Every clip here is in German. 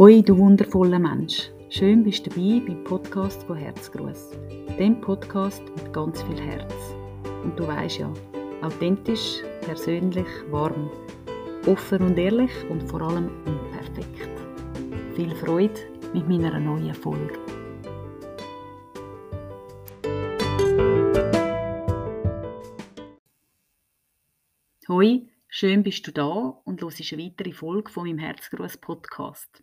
Hoi, du wundervoller Mensch. Schön bist du dabei beim Podcast von Herzgruß. Dem Podcast mit ganz viel Herz. Und du weißt ja, authentisch, persönlich, warm, offen und ehrlich und vor allem unperfekt. Viel Freude mit meiner neuen Folge. Hoi, schön bist du da und hörst eine weitere Folge von meinem Herzgruß Podcast.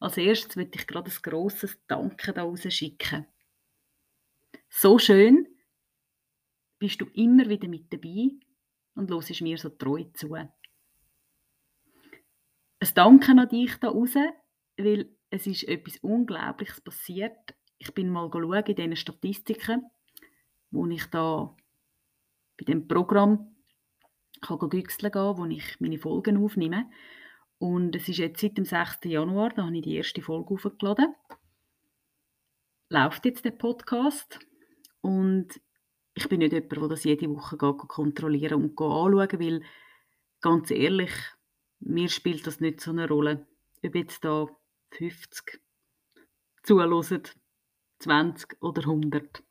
Als erstes möchte ich gerade ein grosses Danke da schicken. So schön bist du immer wieder mit dabei und hörst mir so treu zu. Ein Danke an dich da raus, weil es ist etwas Unglaubliches passiert. Ich bin mal schauen in diesen Statistiken, wo ich da bei dem Programm kann gehen, wo ich meine Folgen aufnehme. Und es ist jetzt seit dem 6. Januar, da habe ich die erste Folge aufgeladen. Läuft jetzt der Podcast. Und ich bin nicht jemand, der das jede Woche kontrollieren und anschauen weil, ganz ehrlich, mir spielt das nicht so eine Rolle. Ob jetzt da 50 zuhören, 20 oder 100.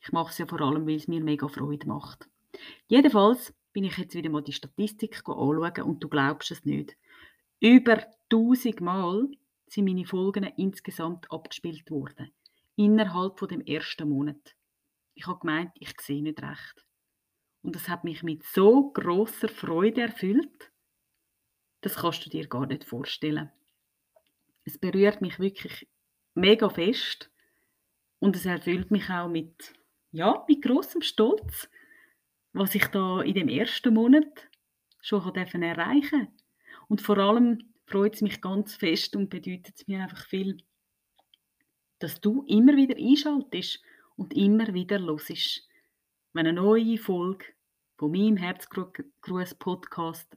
Ich mache es ja vor allem, weil es mir mega Freude macht. Jedenfalls bin ich jetzt wieder mal die Statistik anschauen und du glaubst es nicht. Über 1000 Mal sind meine Folgen insgesamt abgespielt worden. Innerhalb von dem ersten Monat. Ich habe gemeint, ich sehe nicht recht. Und das hat mich mit so großer Freude erfüllt, das kannst du dir gar nicht vorstellen. Es berührt mich wirklich mega fest und es erfüllt mich auch mit, ja, mit großem Stolz, was ich da in dem ersten Monat schon erreichen durfte. Und vor allem freut es mich ganz fest und bedeutet es mir einfach viel, dass du immer wieder einschaltest und immer wieder hörst, wenn eine neue Folge von meinem Herzgruß-Podcast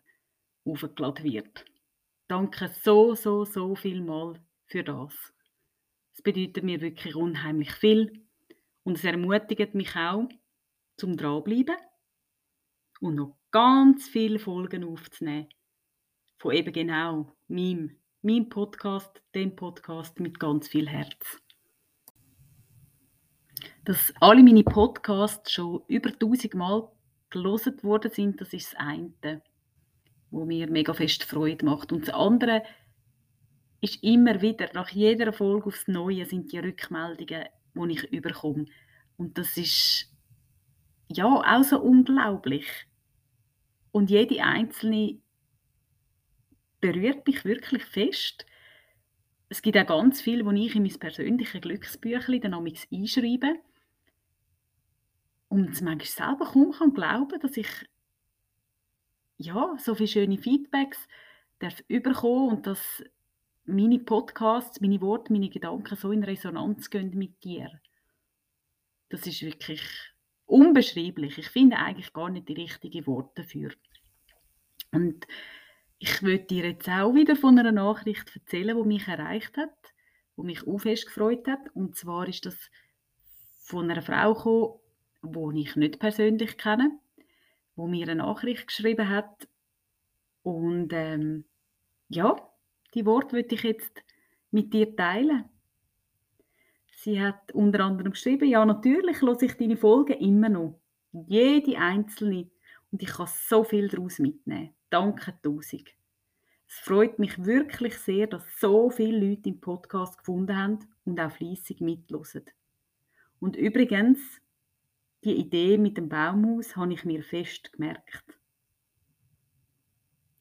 aufgeladen wird. Danke so, so, so viel mal für das. Es bedeutet mir wirklich unheimlich viel und es ermutigt mich auch zum dranbleiben und noch ganz viele Folgen aufzunehmen von eben genau meinem, meinem Podcast, dem Podcast mit ganz viel Herz. Dass alle meine Podcasts schon über 1000 Mal gelesen worden sind, das ist das eine, wo mir mega fest Freude macht. Und das andere ist immer wieder, nach jeder Folge aufs Neue sind die Rückmeldungen, die ich überkomme. Und das ist ja auch so unglaublich. Und jede einzelne berührt mich wirklich fest. Es gibt auch ganz viel, wo ich in mein persönliches Glücksbüchlein dann einschreibe. Und manchmal selber kaum kann glauben, dass ich ja, so viele schöne Feedbacks darf und dass meine Podcasts, meine Worte, meine Gedanken so in Resonanz gehen mit dir. Das ist wirklich unbeschreiblich. Ich finde eigentlich gar nicht die richtigen Worte dafür. Und ich würde dir jetzt auch wieder von einer Nachricht erzählen, die mich erreicht hat, die mich auch fest gefreut hat. Und zwar ist das von einer Frau gekommen, die ich nicht persönlich kenne, die mir eine Nachricht geschrieben hat. Und ähm, ja, die Worte würde ich jetzt mit dir teilen. Sie hat unter anderem geschrieben, ja natürlich höre ich deine Folgen immer noch. Jede einzelne. Und ich kann so viel daraus mitnehmen. Danke tausend. Es freut mich wirklich sehr, dass so viele Leute im Podcast gefunden haben und auch fleissig mitlosen. Und übrigens, die Idee mit dem Baumhaus habe ich mir fest gemerkt.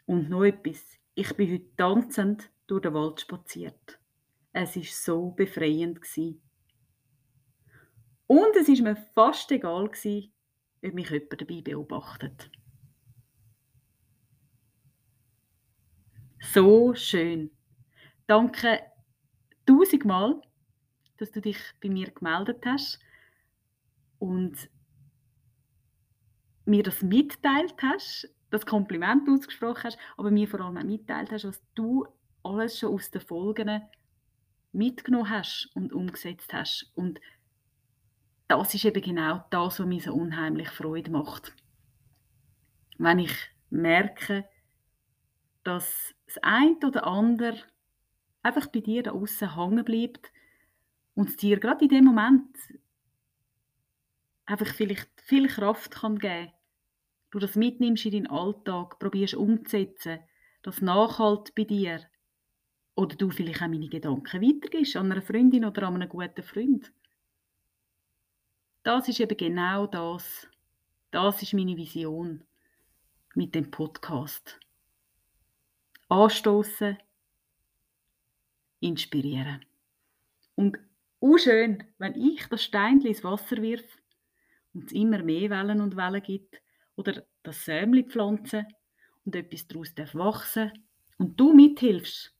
Und noch etwas. Ich bin heute tanzend durch den Wald spaziert. Es ist so befreiend gewesen. Und es ist mir fast egal gewesen, ob mich jemand dabei beobachtet. So schön. Danke tausendmal, dass du dich bei mir gemeldet hast und mir das mitteilt hast, das Kompliment ausgesprochen hast, aber mir vor allem auch mitteilt hast, was du alles schon aus den Folgen mitgenommen hast und umgesetzt hast. Und das ist eben genau das, was mir so unheimlich Freude macht. Wenn ich merke, dass das eine oder andere einfach bei dir da außen hängen bleibt und es dir gerade in dem Moment einfach vielleicht viel Kraft kann geben. Du das mitnimmst in deinen Alltag, probierst umzusetzen, das nachhalt bei dir. Oder du vielleicht auch meine Gedanken weitergibst an einer Freundin oder an einem guten Freund. Das ist eben genau das. Das ist meine Vision mit dem Podcast. Anstoßen, inspirieren. Und auch schön, wenn ich das Steinchen ins Wasser wirf und es immer mehr Wellen und Wellen gibt oder das Sämli pflanzen und etwas daraus darf wachsen und du mithilfst,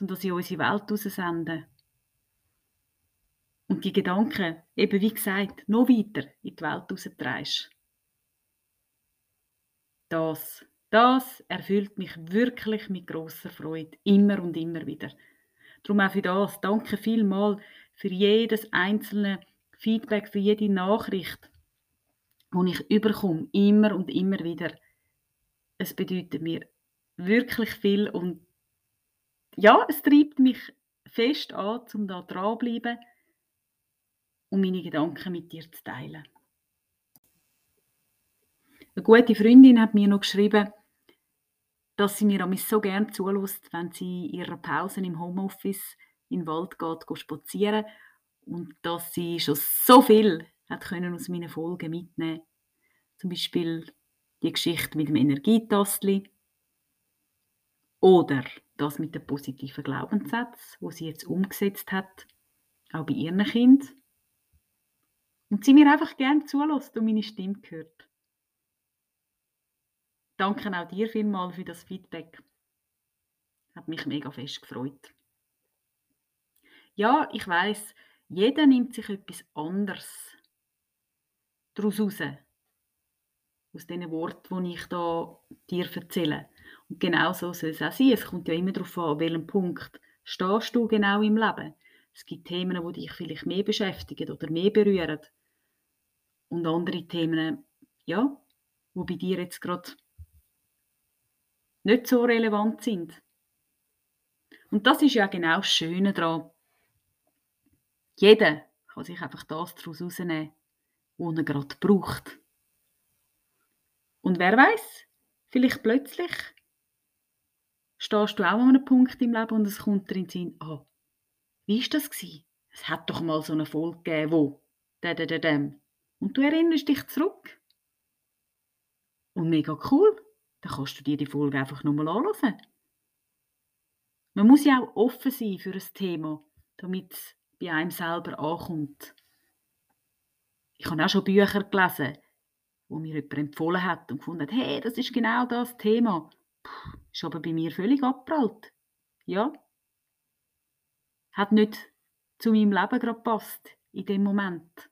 um das in unsere Welt rauszusenden. Und die Gedanken, eben wie gesagt, noch weiter in die Welt raustreibst. Das, das erfüllt mich wirklich mit großer Freude, immer und immer wieder. Darum auch für das, danke vielmals für jedes einzelne Feedback, für jede Nachricht, die ich überkomme, immer und immer wieder. Es bedeutet mir wirklich viel und ja, es treibt mich fest an, um da dranbleiben und meine Gedanken mit dir zu teilen. Eine gute Freundin hat mir noch geschrieben, dass sie mir so gerne zulässt, wenn sie in ihrer Pause im Homeoffice in den Wald geht, spazieren und dass sie schon so viel hat können aus meinen Folgen mitnehmen Zum Beispiel die Geschichte mit dem Energietastli oder das mit den positiven Glaubenssätzen, wo sie jetzt umgesetzt hat, auch bei ihren Kindern. Und sie mir einfach gerne zulässt und meine Stimme hört. Danke auch dir vielmals für das Feedback. Hat mich mega fest gefreut. Ja, ich weiß, jeder nimmt sich etwas anderes daraus raus. Aus diesen Worten, die ich da dir erzähle. Und genau so soll es auch sein. Es kommt ja immer darauf an, an welchem Punkt stehst du genau im Leben. Es gibt Themen, die dich vielleicht mehr beschäftigen oder mehr berühren. Und andere Themen, ja, wo bei dir jetzt gerade nicht so relevant sind. Und das ist ja genau das Schöne daran. Jeder kann sich einfach das daraus herausnehmen, was er gerade braucht. Und wer weiß, vielleicht plötzlich stehst du auch an einem Punkt im Leben und es kommt dir in den Sinn, ah, wie war das? Gewesen? Es hat doch mal so eine Folge gegeben, wo, dem. Und du erinnerst dich zurück. Und mega cool dann kannst du dir die Folge einfach nochmal anschauen. Man muss ja auch offen sein für ein Thema, damit es bei einem selber ankommt. Ich habe auch schon Bücher gelesen, wo mir jemand empfohlen hat und gefunden hat, hey, das ist genau das Thema. Puh, ist aber bei mir völlig abprallt. Ja. Hat nicht zu meinem Leben gerade gepasst in dem Moment.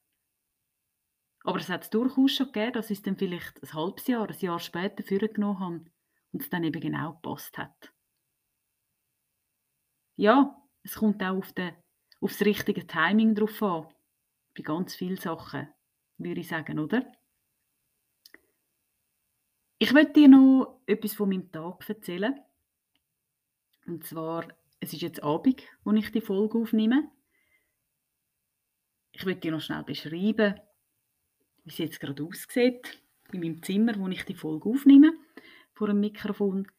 Aber es hat es durchaus schon gegeben, dass ich es dann vielleicht ein halbes Jahr, ein Jahr später vorgenommen habe und es dann eben genau gepasst hat. Ja, es kommt auch auf, den, auf das richtige Timing drauf an. Bei ganz vielen Sachen, würde ich sagen, oder? Ich möchte dir noch etwas von meinem Tag erzählen. Und zwar, es ist jetzt Abend, wo ich die Folge aufnehme. Ich möchte dir noch schnell beschreiben, wie es jetzt gerade aussieht, in meinem Zimmer, wo ich die Folge aufnehme, vor dem Mikrofon.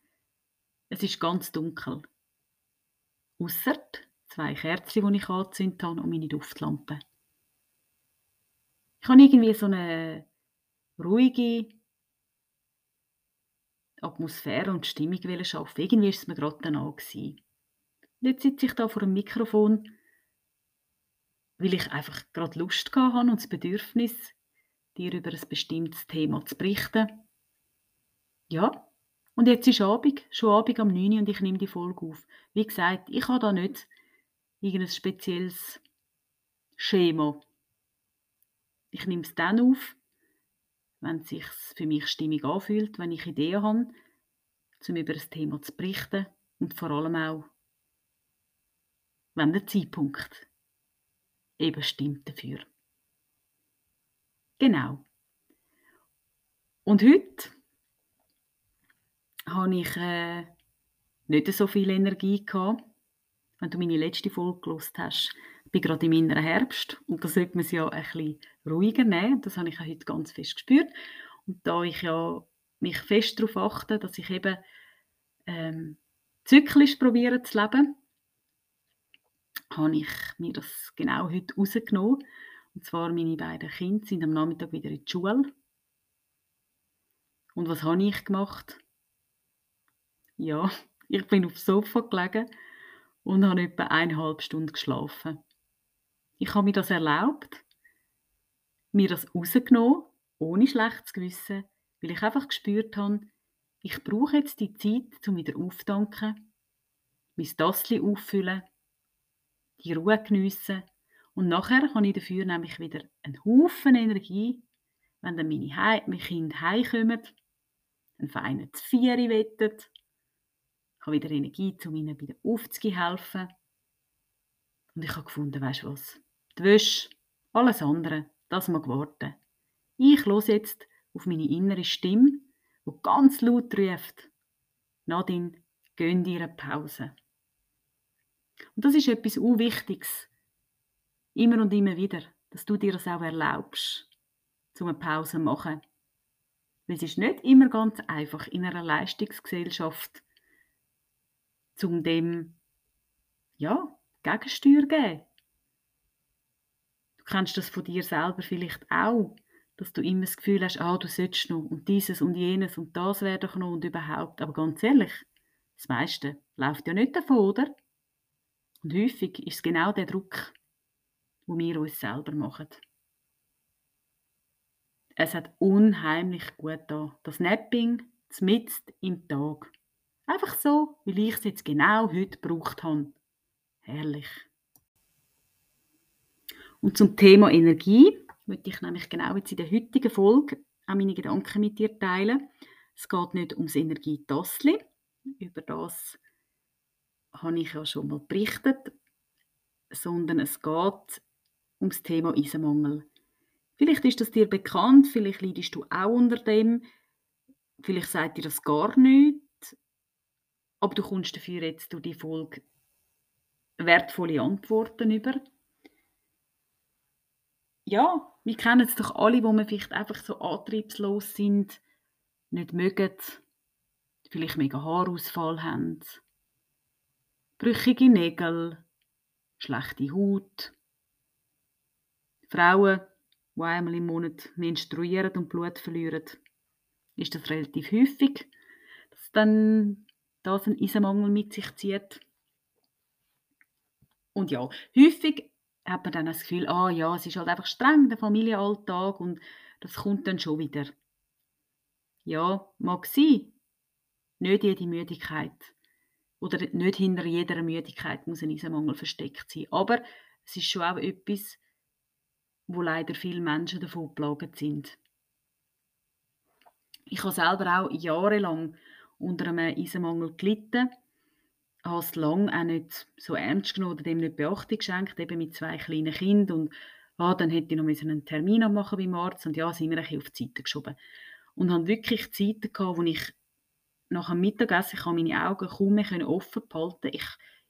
Es ist ganz dunkel. Ausser zwei Kerzen, die ich angezündet habe und meine Duftlampe. Ich habe irgendwie so eine ruhige Atmosphäre und Stimmung schaffen. Irgendwie war es mir gerade dann an. Jetzt sitze ich da vor dem Mikrofon, weil ich einfach gerade Lust hatte und das Bedürfnis, dir über ein bestimmtes Thema zu berichten. Ja, und jetzt ist Abend, schon Abend am 9 Uhr und ich nehme die Folge auf. Wie gesagt, ich habe da nicht irgendein spezielles Schema. Ich nehme es dann auf, wenn es sich für mich stimmig anfühlt, wenn ich Ideen habe, um über das Thema zu berichten und vor allem auch, wenn der Zeitpunkt eben stimmt dafür. Genau. Und heute habe ich äh, nicht so viel Energie gehabt. wenn du meine letzte Folge gelost hast, bin gerade im inneren Herbst und da sollte man es ja ein bisschen ruhiger nehmen. Das habe ich auch heute ganz fest gespürt. Und da ich ja mich fest darauf achte, dass ich eben ähm, zyklisch probiere zu leben, habe ich mir das genau heute rausgenommen. Und zwar meine beiden Kinder sind am Nachmittag wieder in die Schule. Und was habe ich gemacht? Ja, ich bin aufs Sofa gelegen und habe etwa eineinhalb Stunden geschlafen. Ich habe mir das erlaubt, mir das rausgenommen, ohne schlechtes Gewissen, weil ich einfach gespürt habe, ich brauche jetzt die Zeit, um wieder aufzudanken, mein Tassli auffüllen, die Ruhe geniessen und nachher habe ich dafür nämlich wieder einen Haufen Energie, wenn dann meine, He meine Kinder heimkommen, einen feinen Zvieri wettet, ich habe wieder Energie, um ihnen wieder aufzuhelfen. Und ich habe gefunden, weißt du was, die Wäsche, alles andere, das mag warten. Ich höre jetzt auf meine innere Stimme, die ganz laut ruft, Nadine, gönn dir eine Pause. Und das ist etwas Unwichtiges. Immer und immer wieder, dass du dir das auch erlaubst, zum eine Pause zu machen. Weil es ist nicht immer ganz einfach in einer Leistungsgesellschaft, zum dem ja, Gegensteuer geben. Du kennst das von dir selber vielleicht auch, dass du immer das Gefühl hast, ah, du solltest noch und dieses und jenes und das wäre doch noch und überhaupt. Aber ganz ehrlich, das meiste läuft ja nicht davon, oder? Und häufig ist es genau der Druck, wo wir uns selber machen. Es hat unheimlich gut da. Das Napping mitten im Tag. Einfach so, weil ich es jetzt genau heute gebraucht habe. Herrlich. Und zum Thema Energie möchte ich nämlich genau jetzt in der heutigen Folge auch meine Gedanken mit dir teilen. Es geht nicht ums Energietassli. Über das habe ich ja schon mal berichtet, sondern es geht ums Thema Eisenmangel. Vielleicht ist das dir bekannt, vielleicht leidest du auch unter dem, vielleicht sagt dir das gar nicht, aber du kommst dafür jetzt durch die Folge wertvolle Antworten über. Ja, wir kennen es doch alle, wo wir vielleicht einfach so antriebslos sind, nicht mögen, vielleicht mega Haarausfall haben, brüchige Nägel, schlechte Haut, Frauen, die einmal im Monat menstruieren und Blut verlieren, ist das relativ häufig, dass dann das einen Eisenmangel mit sich zieht. Und ja, häufig hat man dann das Gefühl, ah ja, es ist halt einfach streng, der Familienalltag und das kommt dann schon wieder. Ja, mag sein. Nicht jede Müdigkeit oder nicht hinter jeder Müdigkeit muss ein Eisenmangel versteckt sein. Aber es ist schon auch etwas, wo leider viele Menschen davon geplagt sind. Ich habe selber auch jahrelang unter einem Eisenmangel gelitten, habe es lange auch nicht so ernst genommen oder dem nicht Beachtung geschenkt, eben mit zwei kleinen Kindern und ah, dann hätte ich noch einen Termin machen beim Arzt und ja, sind wir ein bisschen auf die Seite geschoben. Und habe wirklich Zeiten gehabt, wo ich nach dem Mittagessen ich meine Augen kaum mehr offen behalten ich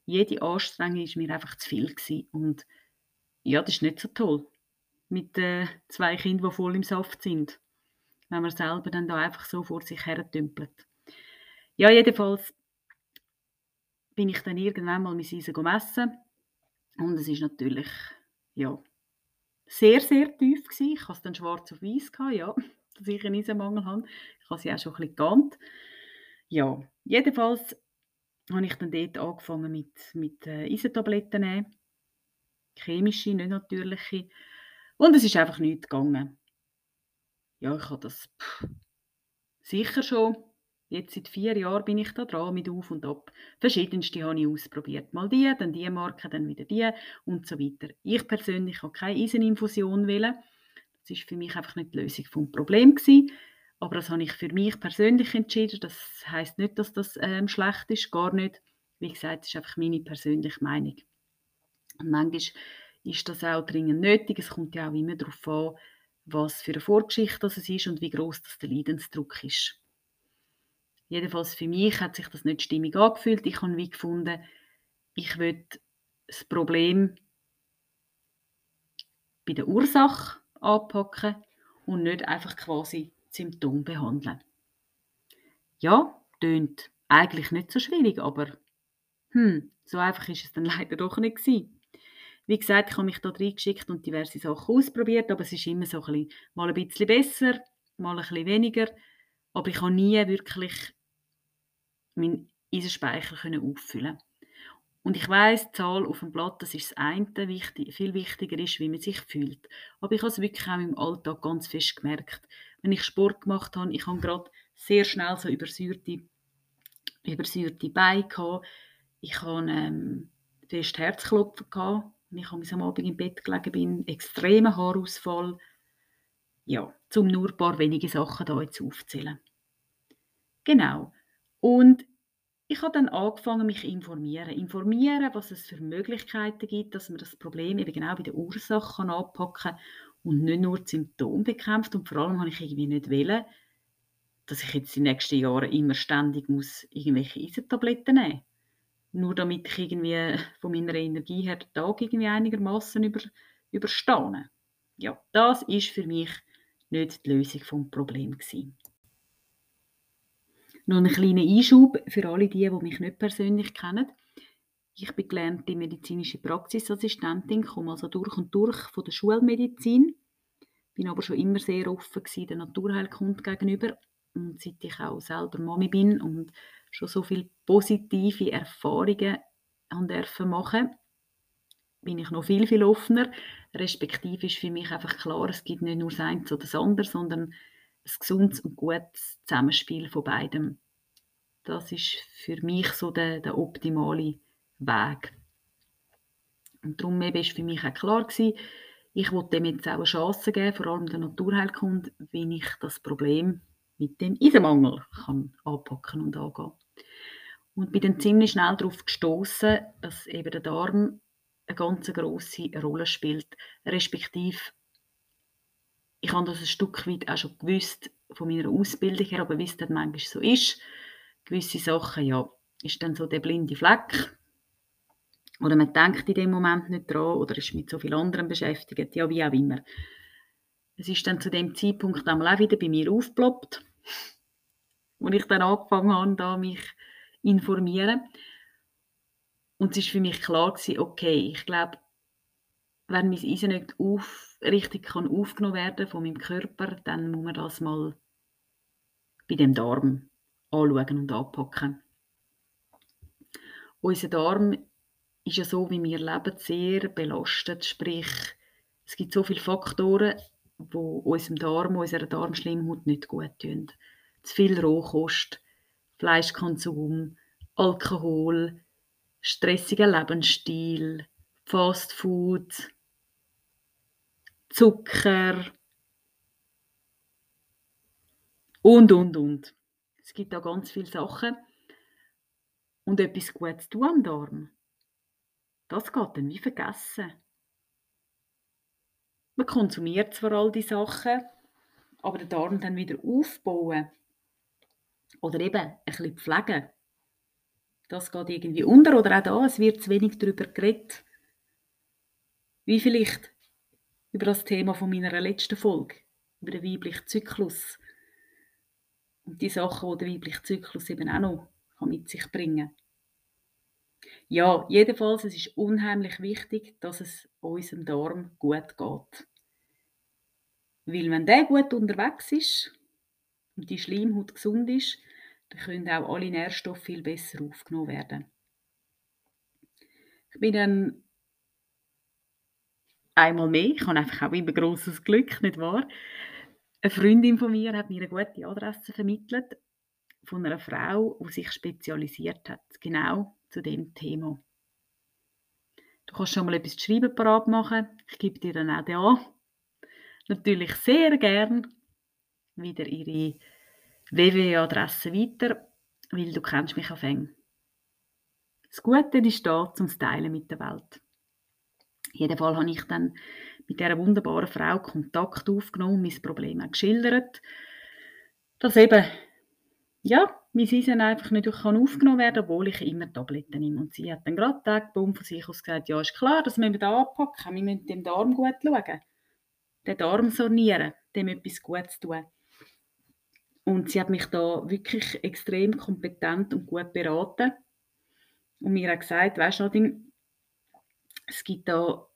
Jede Anstrengung war mir einfach zu viel. Gewesen. Und ja, das ist nicht so toll. Mit äh, zwei Kindern, die voll im Saft sind. Wenn man selber dann da einfach so vor sich her dümpelt. Ja, jedenfalls bin ich dann irgendwann mal mein Eisen messen und es ist natürlich, ja, sehr, sehr tief gewesen. Ich hatte es dann schwarz auf weiß, ja, dass ich einen Eisenmangel habe. Ich habe sie auch schon ein bisschen geahnt. Ja, jedenfalls habe ich dann dort angefangen mit, mit äh, Eisentabletten nehmen. Chemische, nicht natürliche. Und es ist einfach nichts gegangen. Ja, ich habe das pff, sicher schon Jetzt seit vier Jahren bin ich da dran mit Auf und Ab. Verschiedenste habe ich ausprobiert. Mal die, dann die Marke, dann wieder die und so weiter. Ich persönlich habe keine Eiseninfusion wählen. Das ist für mich einfach nicht die Lösung vom Problem gewesen. Aber das habe ich für mich persönlich entschieden. Das heißt nicht, dass das ähm, schlecht ist, gar nicht. Wie gesagt, das ist einfach meine persönliche Meinung. Und manchmal ist das auch dringend nötig. Es kommt ja auch immer darauf an, was für eine Vorgeschichte das ist und wie groß das der Leidensdruck ist. Jedenfalls für mich hat sich das nicht stimmig angefühlt. Ich habe wie gefunden, ich will das Problem bei der Ursache anpacken und nicht einfach quasi Symptom behandeln. Ja, tönt eigentlich nicht so schwierig, aber hm, so einfach ist es dann leider doch nicht gewesen. Wie gesagt, ich habe mich da reingeschickt und diverse Sachen ausprobiert, aber es ist immer so ein bisschen, mal ein bisschen besser, mal ein bisschen weniger. Aber ich habe nie wirklich meinen Eisenspeicher auffüllen und ich weiß, die Zahl auf dem Blatt, das ist das eine, viel wichtiger ist, wie man sich fühlt. Aber ich habe es wirklich auch im Alltag ganz fest gemerkt. Wenn ich Sport gemacht habe, ich habe gerade sehr schnell so übersäuerte, übersäuerte Beine gehabt. Ich habe ähm, fest Herzklopfen gehabt. Und ich habe am Abend im Bett gelegen bin, extremer Haarausfall. Ja, um nur ein paar wenige Sachen da jetzt aufzählen. Genau. Und ich habe dann angefangen, mich informieren. Informieren, was es für Möglichkeiten gibt, dass man das Problem eben genau bei der Ursache anpacken kann und nicht nur die Symptome bekämpft. Und vor allem habe ich irgendwie nicht wollen, dass ich jetzt die nächsten Jahre immer ständig muss irgendwelche Eisentabletten nehmen muss. Nur damit ich irgendwie von meiner Energie her den Tag irgendwie einigermaßen über, überstehe. Ja, das ist für mich nicht die Lösung des Problems gewesen. Noch einen kleinen Einschub für alle die, die mich nicht persönlich kennen. Ich bin gelernte medizinische Praxisassistentin, komme also durch und durch von der Schulmedizin, bin aber schon immer sehr offen der Naturheilkunde gegenüber und seit ich auch selber Mami bin und schon so viele positive Erfahrungen dürfen machen, bin ich noch viel, viel offener. Respektive ist für mich einfach klar, es gibt nicht nur das eine oder das andere, sondern ein gesundes und gutes Zusammenspiel von beidem. Das ist für mich so der, der optimale Weg. Und darum war für mich auch klar gewesen, ich wollte dem jetzt auch eine Chance geben, vor allem der Naturheilkunde, wie ich das Problem mit dem Eisenmangel kann anpacken und angehen. Und bin dann ziemlich schnell darauf gestoßen, dass eben der Darm eine ganz grosse Rolle spielt, respektive ich habe das ein Stück weit auch schon gewusst von meiner Ausbildung her, aber wie es dann manchmal so ist, gewisse Sachen, ja, ist dann so der blinde Fleck. Oder man denkt in dem Moment nicht dran oder ist mit so vielen anderen beschäftigt, ja, wie auch immer. Es ist dann zu dem Zeitpunkt auch wieder bei mir aufgeploppt, wo ich dann angefangen habe, da mich informieren. Und es ist für mich klar gewesen, okay, ich glaube, wenn mein Eisen nicht auf, richtig kann aufgenommen werden von meinem Körper, dann muss man das mal bei dem Darm anschauen und anpacken. Unser Darm ist ja so, wie wir leben, sehr belastet. Sprich, es gibt so viele Faktoren, die unserem Darm, unserer Darmschleimhaut nicht gut tun. Zu viel Rohkost, Fleischkonsum, Alkohol, stressiger Lebensstil, Fast Food, Zucker und, und, und. Es gibt da ganz viele Sachen. Und etwas Gutes tun am Darm, das geht dann wie vergessen. Man konsumiert zwar all die Sachen, aber den Darm dann wieder aufbauen oder eben ein bisschen pflegen, das geht irgendwie unter. Oder auch da, es wird zu wenig darüber geredet. Wie vielleicht über das Thema von meiner letzten Folge, über den weiblichen Zyklus. Und die Sachen, die der weibliche Zyklus eben auch noch mit sich bringen kann. Ja, jedenfalls, es ist unheimlich wichtig, dass es unserem Darm gut geht. Weil wenn der gut unterwegs ist und die Schleimhaut gesund ist, dann können auch alle Nährstoffe viel besser aufgenommen werden. Ich bin dann einmal mehr, ich habe einfach auch immer großes Glück, nicht wahr? Eine Freundin von mir hat mir eine gute Adresse vermittelt von einer Frau, die sich spezialisiert hat, genau zu dem Thema. Du kannst schon mal etwas zu schreiben parat machen. Ich gebe dir dann auch den an. Natürlich sehr gern wieder ihre www-Adresse weiter, weil du kennst mich auf Eng. Das Gute ist da zum Teilen mit der Welt. Fall habe ich dann mit dieser wunderbaren Frau Kontakt aufgenommen, mein Problem auch geschildert, dass eben ja, mein Eisen einfach nicht aufgenommen werden kann, obwohl ich immer Tabletten nehme. Und sie hat dann gerade Tagbaum von sich aus gesagt, ja, ist klar, das müssen wir da anpacken, wir müssen dem Darm gut schauen. Den Darm sornieren, dem etwas Gutes tun. Und sie hat mich da wirklich extrem kompetent und gut beraten. Und mir hat gesagt, weißt du, Nadine, es gibt da,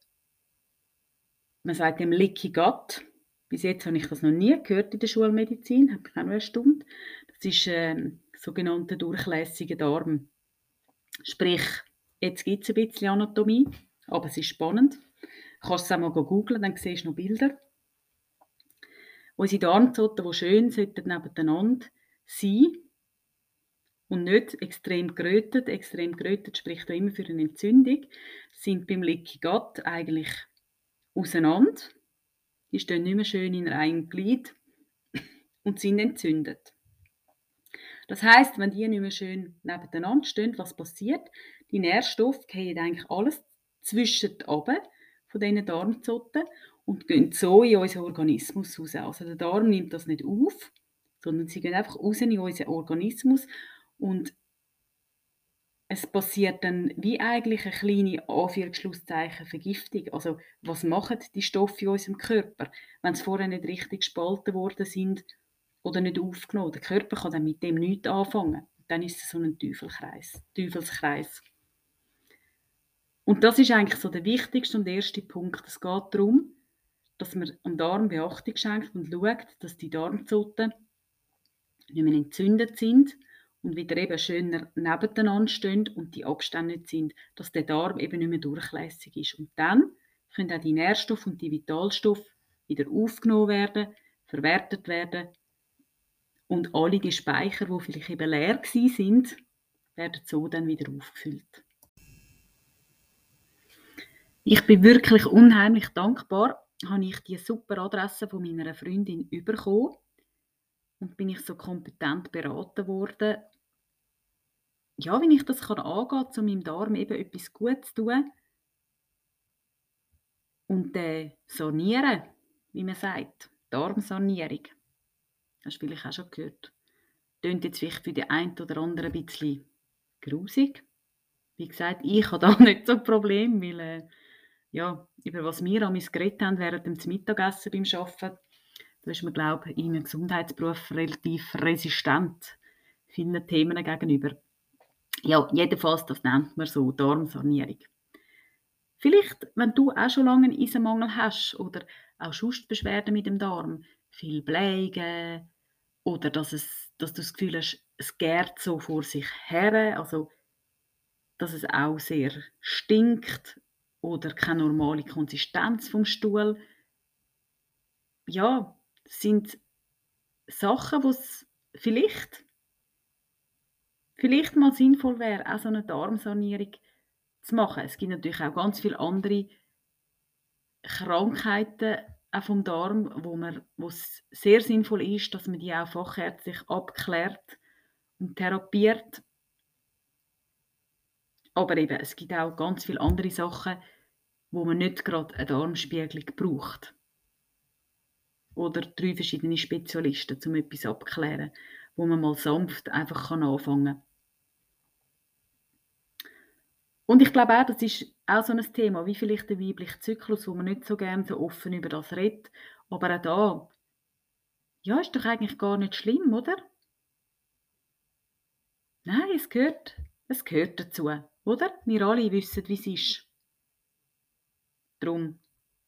man sagt dem Leaky Gut. Bis jetzt habe ich das noch nie gehört in der Schulmedizin, habe ich auch noch erstaunt. Das ist ein äh, sogenannter durchlässiger Darm. Sprich, jetzt gibt es ein bisschen Anatomie, aber es ist spannend. Du kannst es auch mal googeln, dann siehst du noch Bilder. Unsere Darmzotten, die schön sollten nebeneinander sein und nicht extrem gerötet. Extrem gerötet spricht auch immer für eine Entzündung. Sind beim Leaky Gut eigentlich auseinander. Die stehen nicht mehr schön in einem Glied und sind entzündet. Das heißt, wenn die nicht mehr schön nebeneinander stehen, was passiert? Die Nährstoffe gehen eigentlich alles zwischen oben von diesen Darmzotten und gehen so in unseren Organismus raus. Also der Darm nimmt das nicht auf, sondern sie gehen einfach raus in unseren Organismus und es passiert dann wie eigentlich eine kleine Anführungsschlusszeichen Vergiftung. Also was machen die Stoffe in unserem Körper, wenn sie vorher nicht richtig gespalten worden sind oder nicht aufgenommen? Der Körper kann dann mit dem nichts anfangen. Dann ist es so ein Teufelskreis. Teufelskreis. Und das ist eigentlich so der wichtigste und erste Punkt. Es geht darum, dass man am Darm Beachtung schenkt und schaut, dass die Darmzotten nicht mehr entzündet sind und wieder eben schöner nebeneinander stehen und die Abstände nicht sind, dass der Darm eben nicht mehr durchlässig ist. Und dann können auch die Nährstoffe und die Vitalstoffe wieder aufgenommen werden, verwertet werden und alle die Speicher, die vielleicht eben leer sind, werden so dann wieder aufgefüllt. Ich bin wirklich unheimlich dankbar, habe ich die super Adresse von meiner Freundin bekommen und bin ich so kompetent beraten worden, ja, wie ich das kann angehen kann, um meinem Darm eben etwas Gutes zu tun und äh, sanieren, wie man sagt, Darmsanierung. Hast du vielleicht auch schon gehört. Tönt jetzt vielleicht für die einen oder anderen ein bisschen grusig. Wie gesagt, ich habe da nicht so ein Problem, weil äh, ja, über was wir an geredet haben während dem Mittagessen beim Arbeiten, da ist man, glaube ich, in einem Gesundheitsberuf relativ resistent vielen Themen gegenüber. Ja, jedenfalls, das nennt man so Darmsanierung. Vielleicht, wenn du auch schon lange einen Eisenmangel hast oder auch Schustbeschwerden mit dem Darm, viel Bleigen oder dass, es, dass du das Gefühl hast, es gärt so vor sich her, also dass es auch sehr stinkt oder keine normale Konsistenz vom Stuhl. Ja, sind Sachen, wo es vielleicht, vielleicht mal sinnvoll wäre, auch so eine Darmsanierung zu machen. Es gibt natürlich auch ganz viele andere Krankheiten auch vom Darm, wo, wo es sehr sinnvoll ist, dass man die auch fachärztlich abklärt und therapiert. Aber eben, es gibt auch ganz viele andere Sachen, wo man nicht gerade eine Darmspiegelung braucht. Oder drei verschiedene Spezialisten, um etwas abzuklären, wo man mal sanft einfach anfangen kann. Und ich glaube auch, das ist auch so ein Thema, wie vielleicht der weibliche Zyklus, wo man nicht so gerne so offen über das redet. Aber auch da, ja, ist doch eigentlich gar nicht schlimm, oder? Nein, es gehört, es gehört dazu, oder? Wir alle wissen, wie es ist. Darum,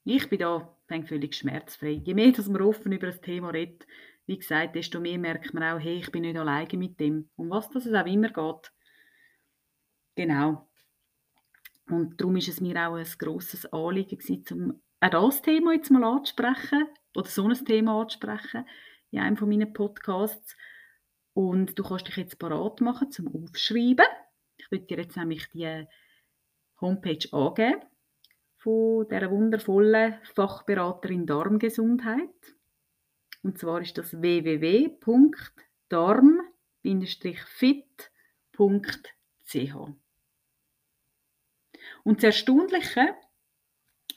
ich bin da völlig schmerzfrei. Je mehr dass man offen über das Thema redet, wie gesagt, desto mehr merkt man auch, hey, ich bin nicht alleine mit dem. Um was das es auch immer geht. Genau. Und darum ist es mir auch ein grosses Anliegen gewesen, um auch das Thema jetzt mal anzusprechen oder so ein Thema anzusprechen in einem von meinen Podcasts. Und du kannst dich jetzt parat machen zum Aufschreiben. Ich würde dir jetzt nämlich die Homepage angeben von der wundervollen Fachberaterin Darmgesundheit. Und zwar ist das www.darm-fit.ch. Und das Erstaunliche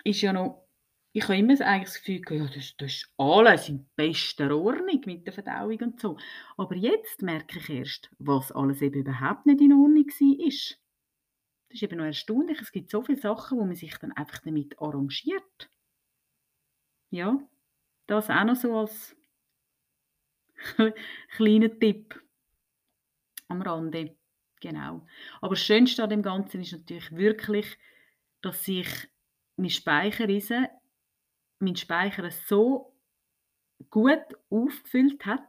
ist ja noch, ich habe immer eigentlich das Gefühl, ja, das, das ist alles in bester Ordnung mit der Verdauung und so. Aber jetzt merke ich erst, was alles eben überhaupt nicht in Ordnung war. Das ist eben noch erstaunlich. Es gibt so viele Sachen, wo man sich dann einfach damit arrangiert. Ja, das auch noch so als kleiner Tipp am Rande. Genau. Aber das Schönste an dem Ganzen ist natürlich wirklich, dass sich mein Speicherriese mein Speicher so gut aufgefüllt hat.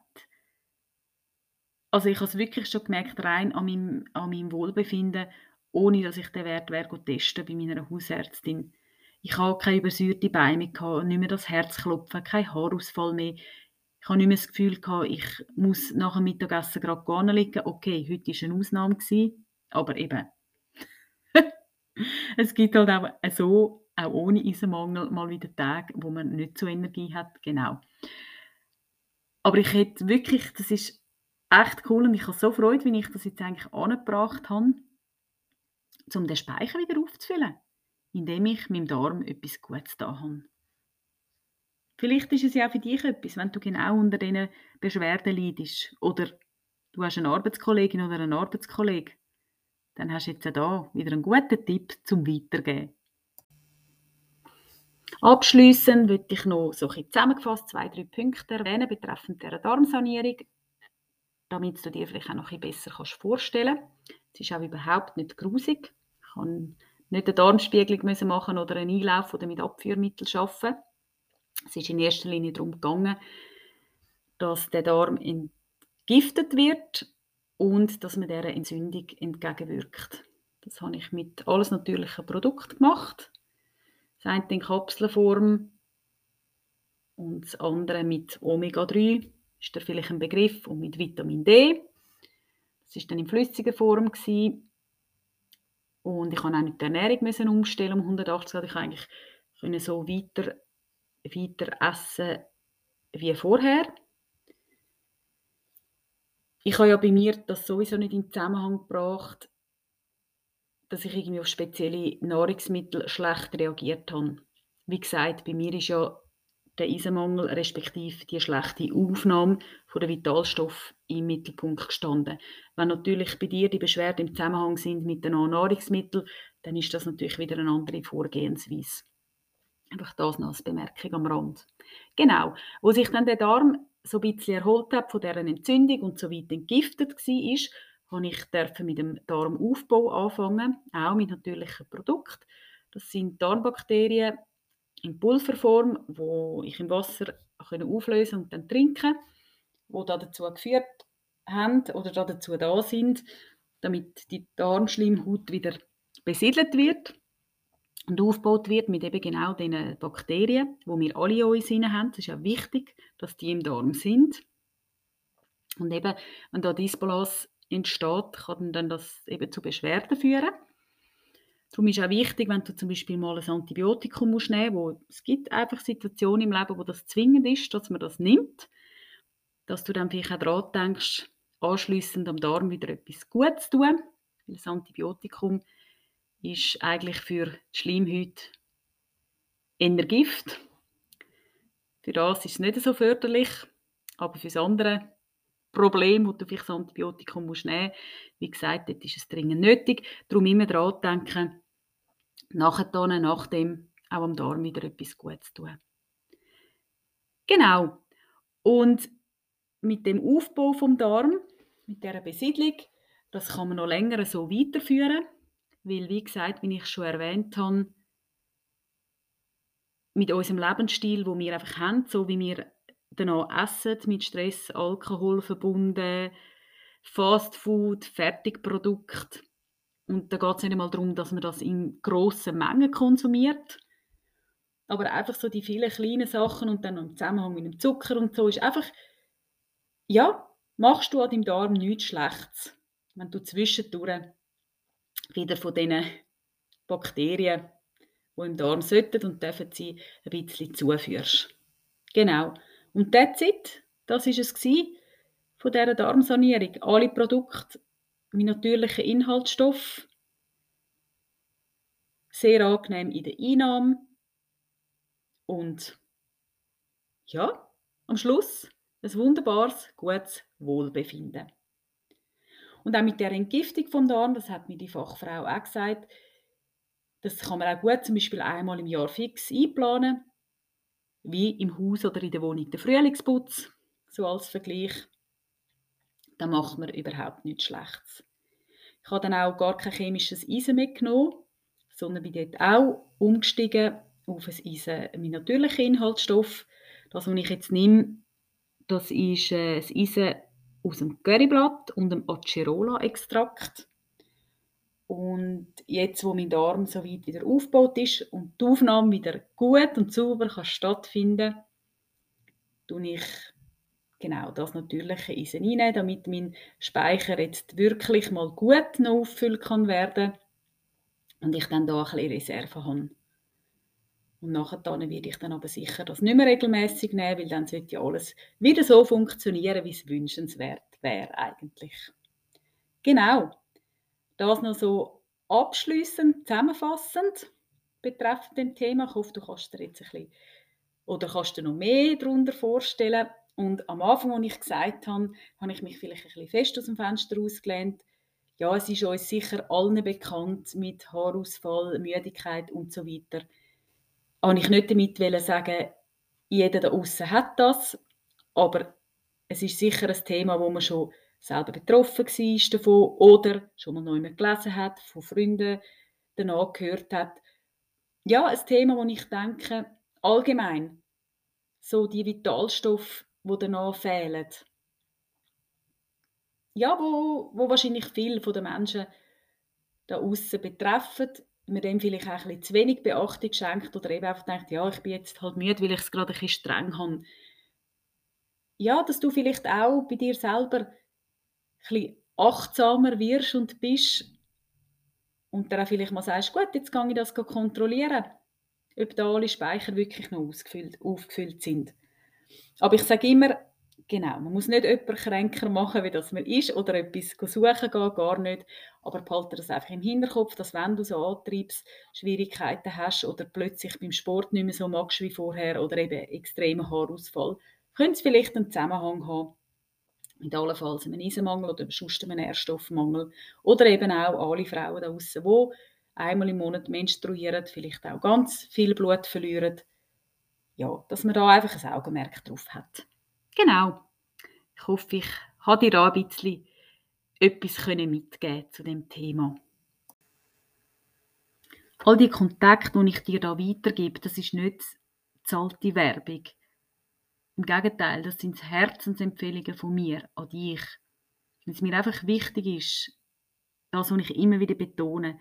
Also ich habe es wirklich schon gemerkt, rein an meinem, an meinem Wohlbefinden, ohne dass ich den Wert wäre testen bei meiner Hausärztin. Ich habe keine übersäuerte Beine mehr, nicht mehr das Herzklopfen, kein Haarausfall mehr. Ich habe nicht mehr das Gefühl, ich muss nach dem Mittagessen gerade nicht liegen. Okay, heute war eine Ausnahme, aber eben. es gibt halt auch so auch ohne Eisenmangel mal wieder Tage, wo man nicht so Energie hat, genau. Aber ich hätte wirklich, das ist echt cool und ich habe so Freude, wie ich das jetzt eigentlich angebracht habe, um den Speicher wieder aufzufüllen, indem ich meinem Darm etwas Gutes da habe. Vielleicht ist es ja auch für dich etwas, wenn du genau unter diesen Beschwerden leidest oder du hast eine Arbeitskollegin oder einen Arbeitskollegen, dann hast du jetzt auch da wieder einen guten Tipp zum Weitergeben. Abschließend würde ich noch so ein zusammengefasst zwei, drei Punkte erwähnen betreffend der Darmsanierung, damit du dir vielleicht auch noch ein besser kannst vorstellen kannst. Es ist auch überhaupt nicht grusig. Ich kann nicht eine Darmspiegelung machen oder einen Einlauf oder mit Abführmitteln arbeiten. Es ist in erster Linie darum gegangen, dass der Darm entgiftet wird und dass man dieser Entzündung entgegenwirkt. Das habe ich mit alles natürlichen Produkten gemacht. Das eine in Kapselform und das andere mit Omega-3, ist da vielleicht ein Begriff, und mit Vitamin D. Das war dann in flüssiger Form. Gewesen. Und ich konnte auch nicht die Ernährung müssen umstellen um 180 Grad. Ich eigentlich so weiter, weiter essen wie vorher. Ich habe ja bei mir das sowieso nicht in Zusammenhang gebracht, dass ich irgendwie auf spezielle Nahrungsmittel schlecht reagiert habe. Wie gesagt, bei mir ist ja der Eisenmangel respektive die schlechte Aufnahme der Vitalstoff im Mittelpunkt gestanden. Wenn natürlich bei dir die Beschwerden im Zusammenhang sind mit den Nahrungsmitteln, dann ist das natürlich wieder eine andere Vorgehensweise. Einfach das noch als Bemerkung am Rand. Genau, wo sich dann der Darm so ein bisschen erholt hat von deren Entzündung und so weit entgiftet war, habe ich mit dem Darmaufbau anfangen, auch mit natürlichen Produkten. Das sind Darmbakterien in Pulverform, wo ich im Wasser auflösen und dann trinken, wo dazu geführt haben oder dazu da sind, damit die Darmschleimhaut wieder besiedelt wird und aufgebaut wird mit eben genau diesen Bakterien, wo wir alle in uns haben. Es ist ja wichtig, dass die im Darm sind. Und eben, wenn da Disbalance entsteht, kann dann das eben zu Beschwerden führen. Darum ist auch wichtig, wenn du zum Beispiel mal ein Antibiotikum musst nehmen musst, wo es gibt einfach Situationen im Leben, wo das zwingend ist, dass man das nimmt, dass du dann vielleicht auch daran denkst, anschliessend am Darm wieder etwas Gutes zu tun. Weil das Antibiotikum ist eigentlich für die Schleimhäute eher Gift. Für das ist es nicht so förderlich, aber für das andere Problem, wo du vielleicht das Antibiotikum musst nehmen musst. Wie gesagt, dort ist es dringend nötig. Darum immer daran denken, nachher, nach dem auch am Darm wieder etwas Gutes tun. Genau. Und mit dem Aufbau vom Darm, mit dieser Besiedlung, das kann man noch länger so weiterführen, weil, wie gesagt, wie ich schon erwähnt habe, mit unserem Lebensstil, wo wir einfach haben, so wie wir danach essen, mit Stress, Alkohol verbunden, Fastfood, Fertigprodukte. Und da geht es nicht einmal darum, dass man das in grossen Mengen konsumiert. Aber einfach so die vielen kleinen Sachen und dann im Zusammenhang mit dem Zucker und so ist einfach, ja, machst du an deinem Darm nichts Schlechtes, wenn du zwischendurch wieder von diesen Bakterien, die im Darm sollten und dürfen sie ein bisschen zuführst. Genau. Und that's it. Das war es von dieser Darmsanierung. Alle Produkte mit natürlichen Inhaltsstoffen. Sehr angenehm in der Einnahme. und ja, am Schluss ein wunderbares, gutes Wohlbefinden. Und auch mit der Entgiftung vom Darm, das hat mir die Fachfrau auch gesagt, das kann man auch gut zum Beispiel einmal im Jahr fix einplanen, wie im Haus oder in der Wohnung der Frühlingsputz, so als Vergleich. Da macht man überhaupt nichts Schlechtes. Ich habe dann auch gar kein chemisches Eisen mitgenommen, sondern bin dort auch umgestiegen auf ein Eisen, mein natürlicher Inhaltsstoff. Das, was ich jetzt nehme, das ist äh, das Eisen aus dem Curryblatt und dem Acerola-Extrakt. Und jetzt, wo mein Darm so weit wieder aufgebaut ist und die Aufnahme wieder gut und sauber kann stattfinden kann, ich genau das natürliche Eisen rein, damit mein Speicher jetzt wirklich mal gut noch auffüllen kann werden und ich dann da ein bisschen Reserve habe. Und nachher dann werde ich dann aber sicher das nicht mehr regelmäßig nehmen, weil dann sollte ja alles wieder so funktionieren, wie es wünschenswert wäre eigentlich. Genau. Das noch so abschließend, zusammenfassend betreffend dem Thema. Ich hoffe, du kannst dir jetzt ein bisschen oder kannst dir noch mehr darunter vorstellen. Und am Anfang, als ich gesagt habe, habe ich mich vielleicht ein bisschen fest aus dem Fenster ausgelehnt. Ja, es ist uns sicher allen bekannt mit Haarausfall, Müdigkeit und so weiter habe ich nicht damit sagen, jeder da außen hat das, aber es ist sicher ein Thema, wo man schon selber betroffen war davon oder schon mal neu gelesen hat, von Freunden danach gehört hat. Ja, ein Thema, wo ich denke, allgemein, so die Vitalstoffe, die danach fehlen. Ja, wo, wo wahrscheinlich viele von den Menschen da außen betreffen, man dem vielleicht auch ein bisschen zu wenig Beachtung schenkt oder eben einfach denkt, ja, ich bin jetzt halt müde, weil ich es gerade ein bisschen streng habe. Ja, dass du vielleicht auch bei dir selber ein bisschen achtsamer wirst und bist und dann auch vielleicht mal sagst, gut, jetzt kann ich das kontrollieren, ob da alle Speicher wirklich noch aufgefüllt sind. Aber ich sage immer, Genau, man muss nicht jemanden kränker machen, wie das man ist, oder etwas suchen gehen, gar nicht. Aber behalte das einfach im Hinterkopf, dass wenn du so Antriebsschwierigkeiten hast oder plötzlich beim Sport nicht mehr so magst wie vorher oder eben extremer Haarausfall, könnte es vielleicht einen Zusammenhang haben mit allenfalls einem Eisenmangel oder sonst einem Nährstoffmangel. Oder eben auch alle Frauen da draußen, die einmal im Monat menstruieren, vielleicht auch ganz viel Blut verlieren. Ja, dass man da einfach ein Augenmerk drauf hat. Genau. Ich hoffe, ich habe dir da ein bisschen etwas mitgeben zu dem Thema. All die Kontakte, die ich dir da weitergebe, das ist nicht zahlte Werbung. Im Gegenteil, das sind Herzensempfehlungen von mir an dich. Weil es mir einfach wichtig ist, das, was ich immer wieder betone,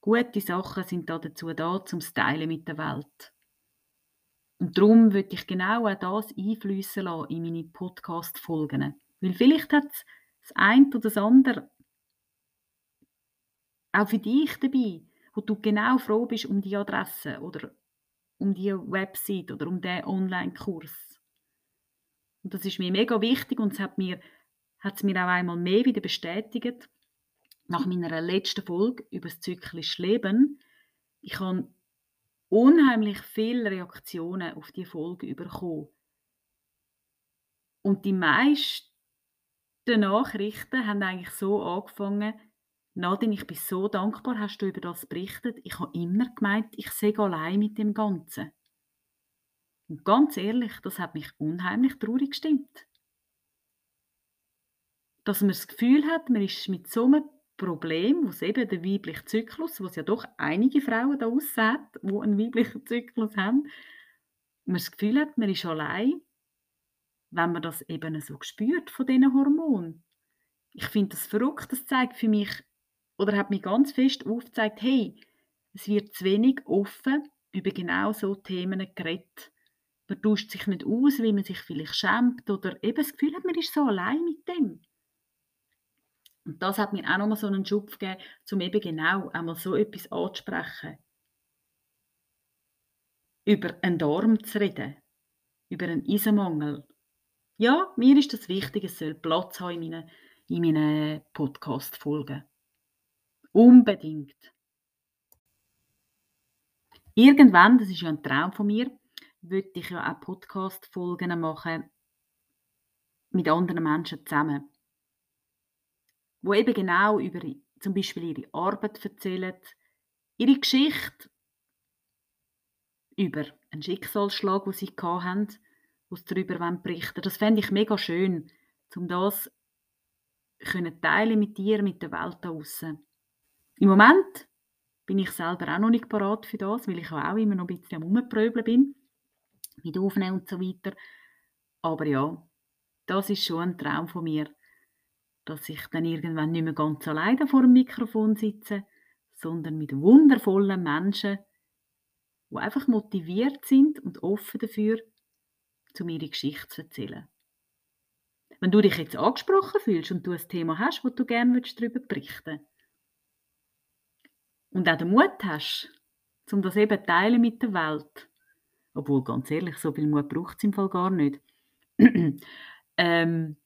gute Sachen sind da dazu da, zum Stylen mit der Welt. Und darum würde ich genau auch das einfließen lassen in meine Podcast-Folgen. Weil vielleicht hat es das eine oder das andere auch für dich dabei, wo du genau froh bist um die Adresse oder um die Website oder um den Online-Kurs. Und das ist mir mega wichtig und es hat mir hat es mir auch einmal mehr wieder bestätigt, nach meiner letzten Folge über das zyklische Leben. Ich habe unheimlich viele Reaktionen auf die Folge bekommen. Und die meisten Nachrichten haben eigentlich so angefangen, Nadine, ich bin so dankbar, hast du über das berichtet. Ich habe immer gemeint, ich sehe allein mit dem Ganzen. Und ganz ehrlich, das hat mich unheimlich traurig gestimmt. Dass man das Gefühl hat, man ist mit so einem Problem, was eben der weibliche Zyklus, was ja doch einige Frauen da aussehen, die einen weiblichen Zyklus haben, man das Gefühl hat, man ist allein, wenn man das eben so spürt von diesen Hormonen. Ich finde das verrückt, das zeigt für mich, oder hat mir ganz fest aufgezeigt, hey, es wird zu wenig offen über genau so Themen geredet. Man tauscht sich nicht aus, wie man sich vielleicht schämt oder eben das Gefühl hat, man ist so allein mit dem. Und das hat mir auch nochmal so einen Schub gegeben, um eben genau einmal so etwas anzusprechen. Über einen Darm zu reden. Über einen Eisenmangel. Ja, mir ist das wichtig, es soll Platz haben in meinen, in meinen Podcast-Folgen. Unbedingt. Irgendwann, das ist ja ein Traum von mir, würde ich ja auch Podcast-Folgen machen mit anderen Menschen zusammen, wo eben genau über zum Beispiel ihre Arbeit erzählen, ihre Geschichte über einen Schicksalsschlag, den sie hatten, wo sie darüber berichten Das fände ich mega schön, um das teilen mit dir, mit der Welt da draussen. Im Moment bin ich selber auch noch nicht parat für das, weil ich auch immer noch ein bisschen am Rumpröbeln bin, mit Aufnehmen und so weiter. Aber ja, das ist schon ein Traum von mir, dass ich dann irgendwann nicht mehr ganz alleine vor dem Mikrofon sitze, sondern mit wundervollen Menschen, die einfach motiviert sind und offen dafür, um ihre Geschichte zu erzählen. Wenn du dich jetzt angesprochen fühlst und du ein Thema hast, wo du gerne darüber berichten willst, und auch den Mut hast, um das eben zu teilen mit der Welt, obwohl, ganz ehrlich, so viel Mut braucht es im Fall gar nicht, ähm,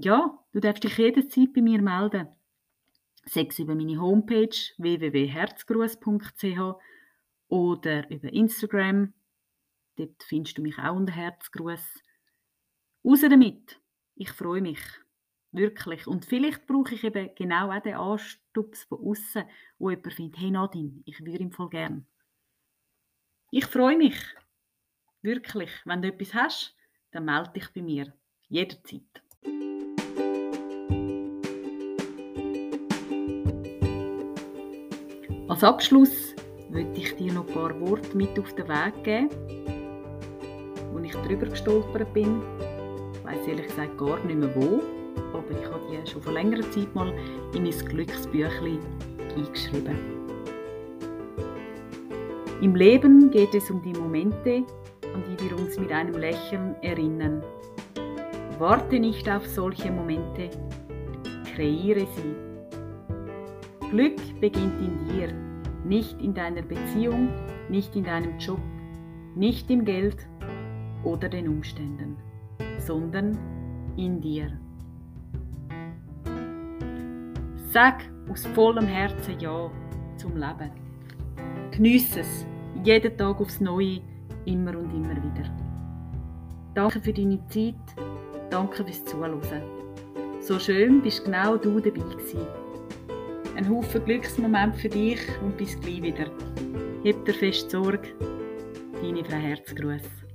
ja, du darfst dich jederzeit bei mir melden. Sechs über meine Homepage www.herzgruß.ch oder über Instagram. Dort findest du mich auch unter Herzgruß. Raus damit! Ich freue mich. Wirklich. Und vielleicht brauche ich eben genau auch den Anstups von außen, wo jemand findet, hey Nadine, ich würde ihm voll gern. Ich freue mich. Wirklich. Wenn du etwas hast, dann melde dich bei mir. Jederzeit. Als Abschluss möchte ich dir noch ein paar Worte mit auf den Weg geben, wo ich drüber gestolpert bin. Ich weiß ehrlich gesagt gar nicht mehr wo aber ich habe die schon vor längerer Zeit mal in mein Glücksbüchlein eingeschrieben. Im Leben geht es um die Momente, an die wir uns mit einem Lächeln erinnern. Warte nicht auf solche Momente, kreiere sie. Glück beginnt in dir, nicht in deiner Beziehung, nicht in deinem Job, nicht im Geld oder den Umständen, sondern in dir. Sag aus vollem Herzen Ja zum Leben. Geniesse es, jeden Tag aufs Neue, immer und immer wieder. Danke für deine Zeit, danke fürs Zuhören. So schön bist genau du dabei gewesen. Ein Haufen Glücksmoment für dich und bis gleich wieder. Heb dir fest Sorge, deine Frau Herzgruß.